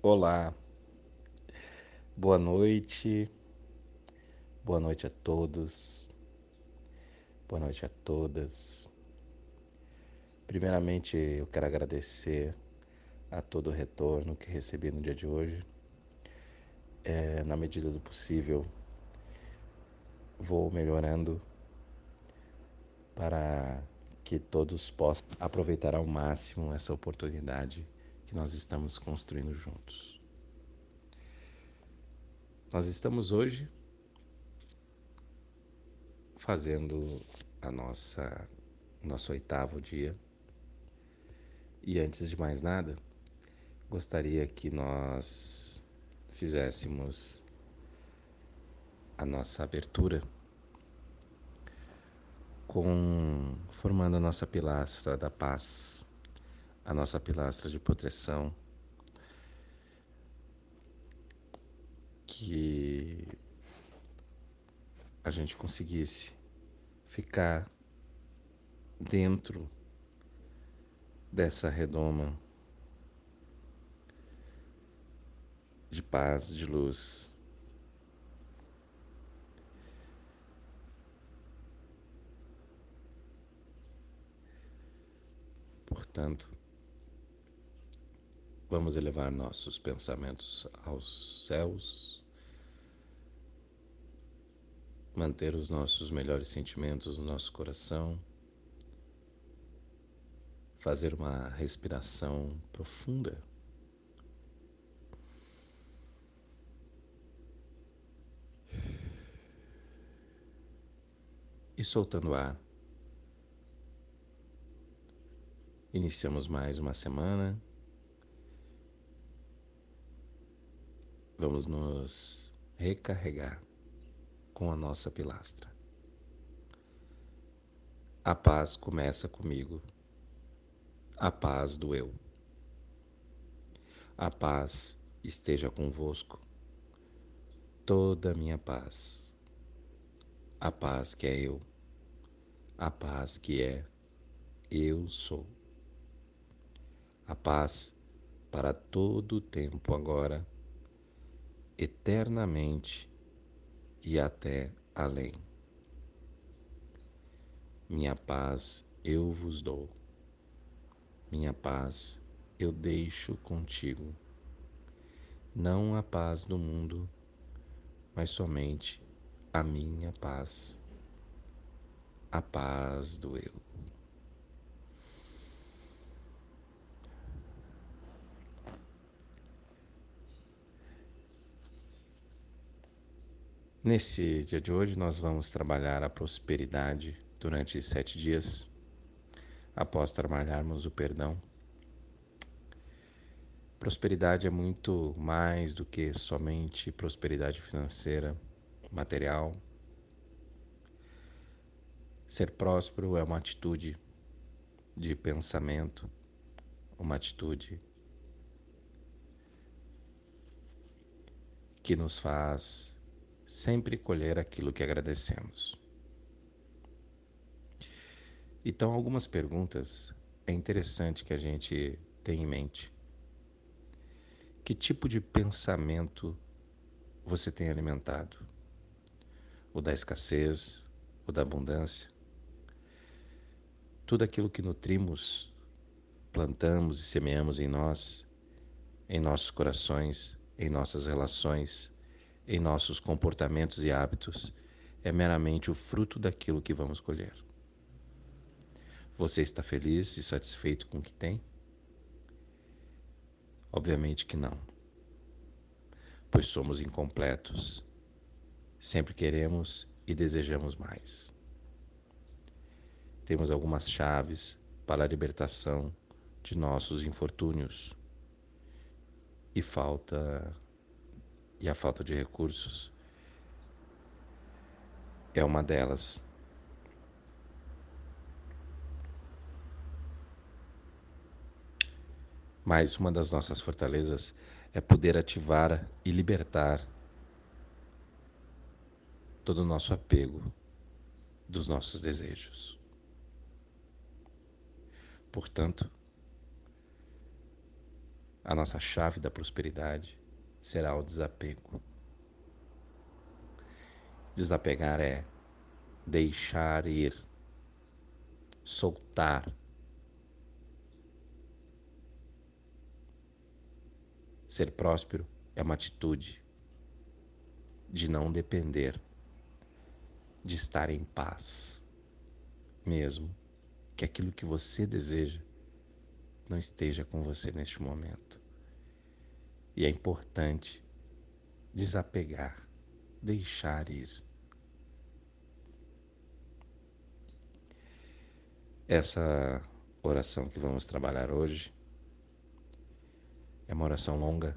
Olá, boa noite, boa noite a todos, boa noite a todas. Primeiramente, eu quero agradecer a todo o retorno que recebi no dia de hoje. É, na medida do possível, vou melhorando para que todos possam aproveitar ao máximo essa oportunidade que nós estamos construindo juntos. Nós estamos hoje fazendo a nossa nosso oitavo dia. E antes de mais nada, gostaria que nós fizéssemos a nossa abertura com formando a nossa pilastra da paz a nossa pilastra de proteção, que a gente conseguisse ficar dentro dessa redoma de paz, de luz. Portanto, Vamos elevar nossos pensamentos aos céus, manter os nossos melhores sentimentos no nosso coração, fazer uma respiração profunda. E soltando o ar. Iniciamos mais uma semana. Vamos nos recarregar com a nossa pilastra. A paz começa comigo. A paz do eu. A paz esteja convosco. Toda a minha paz. A paz que é eu. A paz que é eu sou. A paz para todo o tempo agora eternamente e até além. Minha paz eu vos dou, minha paz eu deixo contigo. Não a paz do mundo, mas somente a minha paz, a paz do eu. Nesse dia de hoje, nós vamos trabalhar a prosperidade durante sete dias, após trabalharmos o perdão. Prosperidade é muito mais do que somente prosperidade financeira, material. Ser próspero é uma atitude de pensamento, uma atitude que nos faz sempre colher aquilo que agradecemos. Então, algumas perguntas é interessante que a gente tenha em mente. Que tipo de pensamento você tem alimentado? O da escassez, o da abundância? Tudo aquilo que nutrimos, plantamos e semeamos em nós, em nossos corações, em nossas relações, em nossos comportamentos e hábitos é meramente o fruto daquilo que vamos colher. Você está feliz e satisfeito com o que tem? Obviamente que não, pois somos incompletos. Sempre queremos e desejamos mais. Temos algumas chaves para a libertação de nossos infortúnios e falta e a falta de recursos é uma delas. Mas uma das nossas fortalezas é poder ativar e libertar todo o nosso apego dos nossos desejos. Portanto, a nossa chave da prosperidade será o desapego. Desapegar é deixar ir, soltar. Ser próspero é uma atitude de não depender, de estar em paz, mesmo que aquilo que você deseja não esteja com você neste momento. E é importante desapegar, deixar ir. Essa oração que vamos trabalhar hoje é uma oração longa.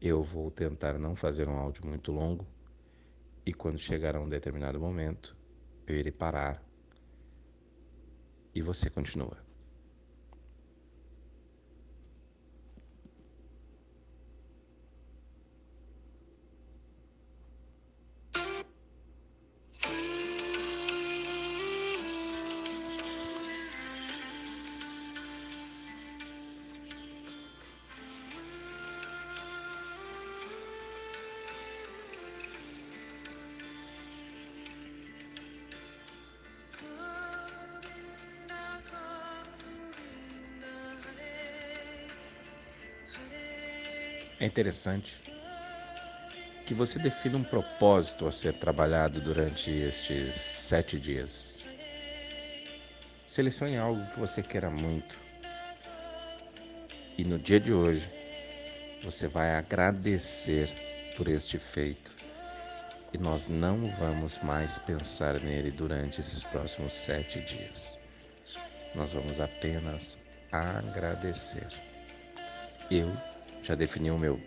Eu vou tentar não fazer um áudio muito longo e quando chegar a um determinado momento, eu irei parar e você continua. É interessante que você defina um propósito a ser trabalhado durante estes sete dias. Selecione algo que você queira muito. E no dia de hoje, você vai agradecer por este feito. E nós não vamos mais pensar nele durante esses próximos sete dias. Nós vamos apenas agradecer. Eu já defini o meu.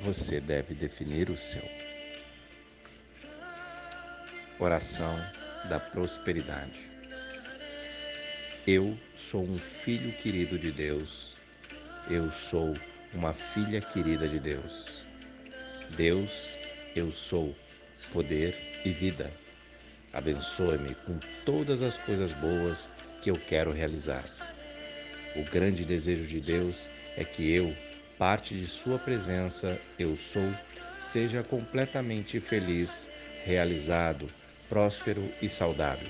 Você deve definir o seu. Oração da prosperidade. Eu sou um filho querido de Deus. Eu sou uma filha querida de Deus. Deus, eu sou poder e vida. Abençoe-me com todas as coisas boas que eu quero realizar. O grande desejo de Deus é que eu, parte de Sua presença, eu sou, seja completamente feliz, realizado, próspero e saudável.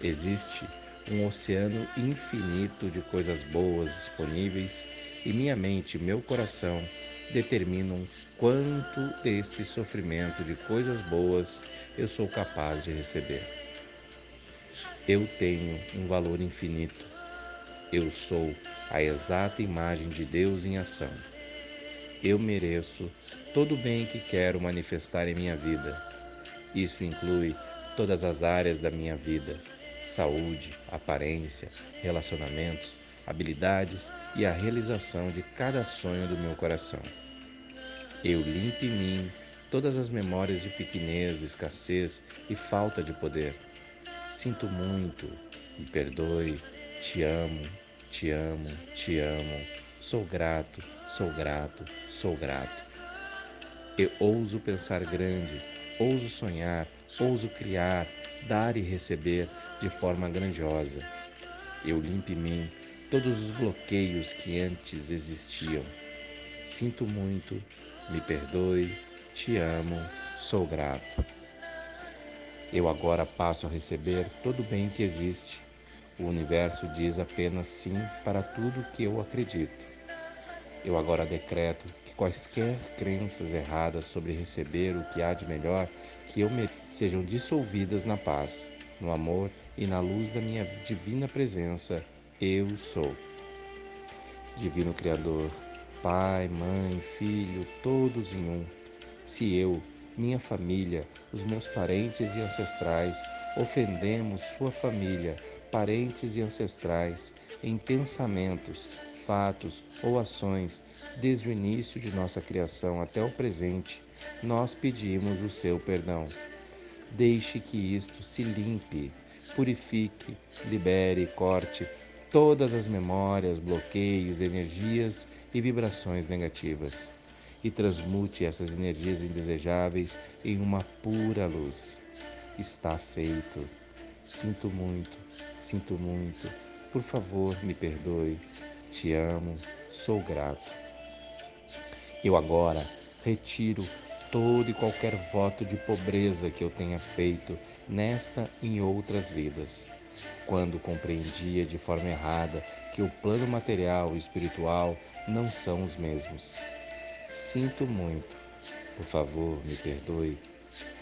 Existe um oceano infinito de coisas boas disponíveis e minha mente e meu coração determinam quanto desse sofrimento de coisas boas eu sou capaz de receber. Eu tenho um valor infinito eu sou a exata imagem de Deus em ação. Eu mereço todo o bem que quero manifestar em minha vida. Isso inclui todas as áreas da minha vida: saúde, aparência, relacionamentos, habilidades e a realização de cada sonho do meu coração. Eu limpo em mim todas as memórias de pequenez, escassez e falta de poder. Sinto muito, me perdoe, te amo, te amo, te amo. Sou grato, sou grato, sou grato. Eu ouso pensar grande, ouso sonhar, ouso criar, dar e receber de forma grandiosa. Eu limpo em mim todos os bloqueios que antes existiam. Sinto muito, me perdoe, te amo, sou grato. Eu agora passo a receber todo o bem que existe o universo diz apenas sim para tudo que eu acredito. Eu agora decreto que quaisquer crenças erradas sobre receber o que há de melhor que eu sejam dissolvidas na paz, no amor e na luz da minha divina presença. Eu sou. Divino Criador, Pai, Mãe, Filho, todos em um. Se eu, minha família, os meus parentes e ancestrais ofendemos sua família, parentes e ancestrais em pensamentos, fatos ou ações desde o início de nossa criação até o presente, nós pedimos o seu perdão. Deixe que isto se limpe, purifique, libere corte todas as memórias, bloqueios, energias e vibrações negativas e transmute essas energias indesejáveis em uma pura luz. Está feito. Sinto muito, sinto muito. Por favor, me perdoe. te amo, sou grato. Eu agora retiro todo e qualquer voto de pobreza que eu tenha feito nesta e em outras vidas. Quando compreendia de forma errada que o plano material e espiritual não são os mesmos. Sinto muito. Por favor, me perdoe.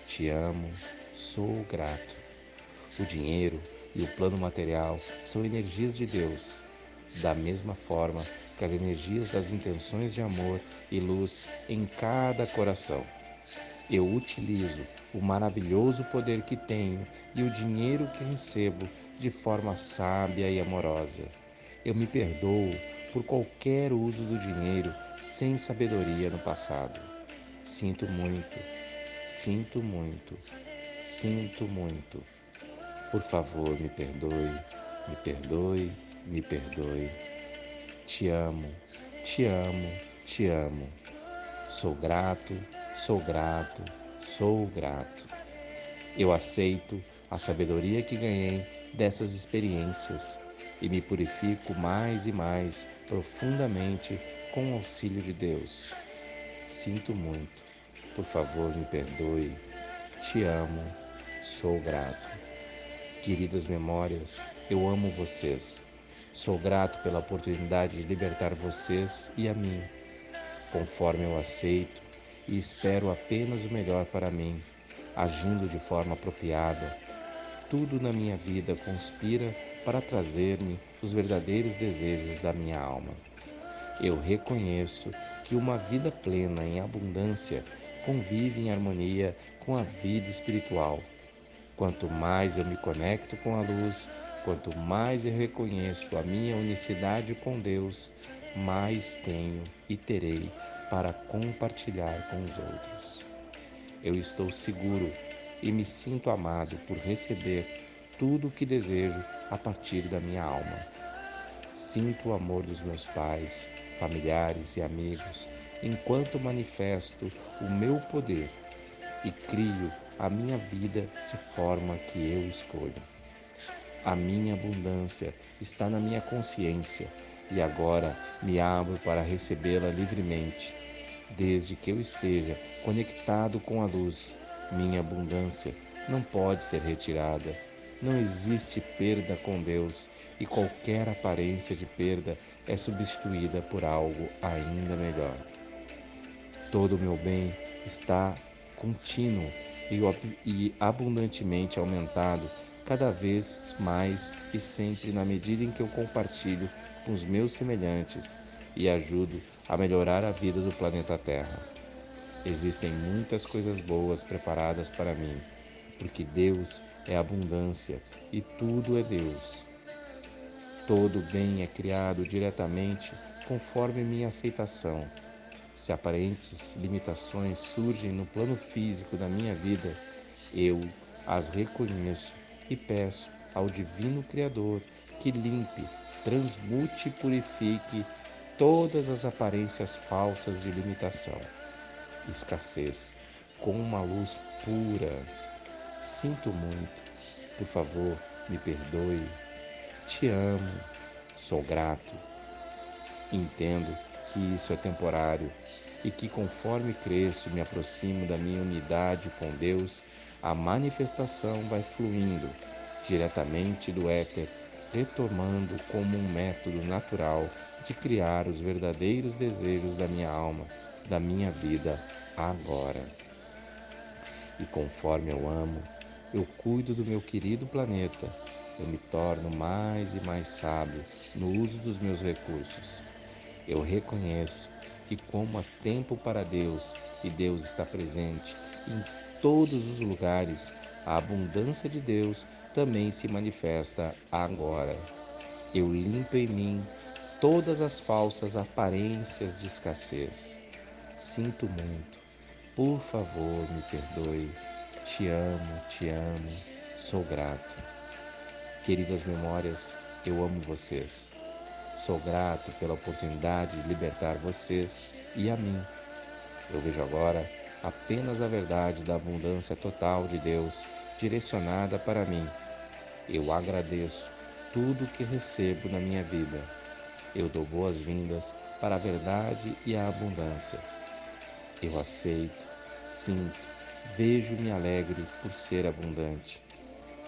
Te amo, sou grato. O dinheiro e o plano material são energias de Deus, da mesma forma que as energias das intenções de amor e luz em cada coração. Eu utilizo o maravilhoso poder que tenho e o dinheiro que recebo de forma sábia e amorosa. Eu me perdoo por qualquer uso do dinheiro sem sabedoria no passado. Sinto muito, sinto muito, sinto muito. Por favor, me perdoe, me perdoe, me perdoe. Te amo, te amo, te amo. Sou grato, sou grato, sou grato. Eu aceito a sabedoria que ganhei dessas experiências e me purifico mais e mais profundamente com o auxílio de Deus. Sinto muito, por favor me perdoe. Te amo, sou grato. Queridas memórias, eu amo vocês. Sou grato pela oportunidade de libertar vocês e a mim, conforme eu aceito e espero apenas o melhor para mim, agindo de forma apropriada. Tudo na minha vida conspira para trazer-me os verdadeiros desejos da minha alma. Eu reconheço que uma vida plena em abundância convive em harmonia com a vida espiritual Quanto mais eu me conecto com a luz, quanto mais eu reconheço a minha unicidade com Deus, mais tenho e terei para compartilhar com os outros. Eu estou seguro e me sinto amado por receber tudo o que desejo a partir da minha alma. Sinto o amor dos meus pais, familiares e amigos enquanto manifesto o meu poder e crio a minha vida de forma que eu escolho. A minha abundância está na minha consciência e agora me abro para recebê-la livremente. Desde que eu esteja conectado com a luz, minha abundância não pode ser retirada. Não existe perda com Deus e qualquer aparência de perda é substituída por algo ainda melhor. Todo o meu bem está contínuo e abundantemente aumentado cada vez mais e sempre na medida em que eu compartilho com os meus semelhantes e ajudo a melhorar a vida do planeta Terra. Existem muitas coisas boas preparadas para mim, porque Deus é abundância e tudo é Deus. Todo bem é criado diretamente conforme minha aceitação se aparentes limitações surgem no plano físico da minha vida, eu as reconheço e peço ao Divino Criador que limpe, transmute e purifique todas as aparências falsas de limitação, escassez, com uma luz pura. Sinto muito, por favor, me perdoe. Te amo, sou grato. Entendo que isso é temporário e que conforme cresço, me aproximo da minha unidade com Deus, a manifestação vai fluindo diretamente do éter, retomando como um método natural de criar os verdadeiros desejos da minha alma, da minha vida agora. E conforme eu amo, eu cuido do meu querido planeta, eu me torno mais e mais sábio no uso dos meus recursos. Eu reconheço que, como há tempo para Deus e Deus está presente em todos os lugares, a abundância de Deus também se manifesta agora. Eu limpo em mim todas as falsas aparências de escassez. Sinto muito. Por favor, me perdoe. Te amo, te amo. Sou grato. Queridas memórias, eu amo vocês. Sou grato pela oportunidade de libertar vocês e a mim. Eu vejo agora apenas a verdade da abundância total de Deus direcionada para mim. Eu agradeço tudo o que recebo na minha vida. Eu dou boas-vindas para a verdade e a abundância. Eu aceito, sinto, vejo-me alegre por ser abundante.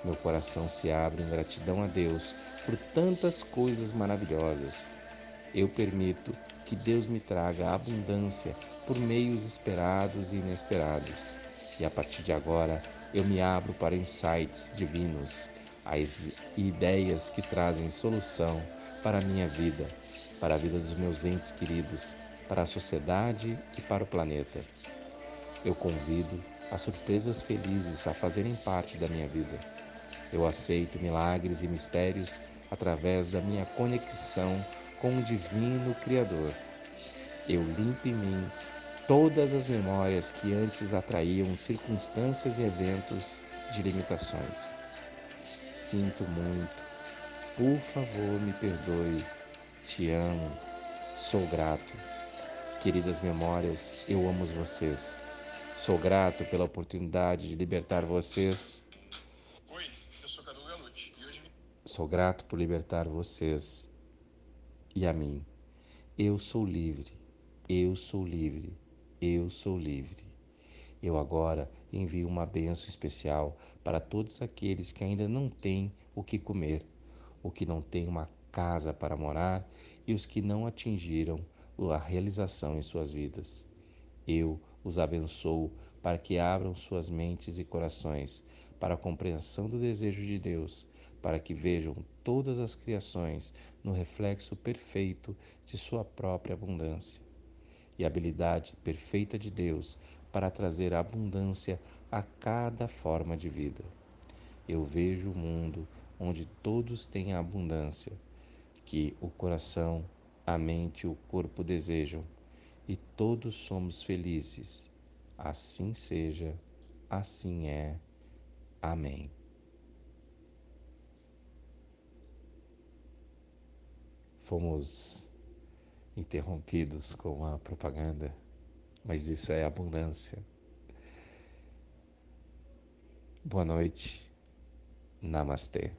Meu coração se abre em gratidão a Deus por tantas coisas maravilhosas. Eu permito que Deus me traga abundância por meios esperados e inesperados. E a partir de agora, eu me abro para insights divinos, as ideias que trazem solução para a minha vida, para a vida dos meus entes queridos, para a sociedade e para o planeta. Eu convido as surpresas felizes a fazerem parte da minha vida. Eu aceito milagres e mistérios através da minha conexão com o Divino Criador. Eu limpo em mim todas as memórias que antes atraíam circunstâncias e eventos de limitações. Sinto muito. Por favor, me perdoe. Te amo. Sou grato. Queridas memórias, eu amo vocês. Sou grato pela oportunidade de libertar vocês Sou grato por libertar vocês e a mim. Eu sou livre, eu sou livre, eu sou livre. Eu agora envio uma benção especial para todos aqueles que ainda não têm o que comer, o que não têm uma casa para morar e os que não atingiram a realização em suas vidas. Eu os abençoo para que abram suas mentes e corações para a compreensão do desejo de Deus para que vejam todas as criações no reflexo perfeito de sua própria abundância e habilidade perfeita de Deus para trazer abundância a cada forma de vida. Eu vejo o mundo onde todos têm a abundância que o coração, a mente e o corpo desejam, e todos somos felizes. Assim seja, assim é. Amém. fomos interrompidos com a propaganda, mas isso é abundância. Boa noite. Namastê.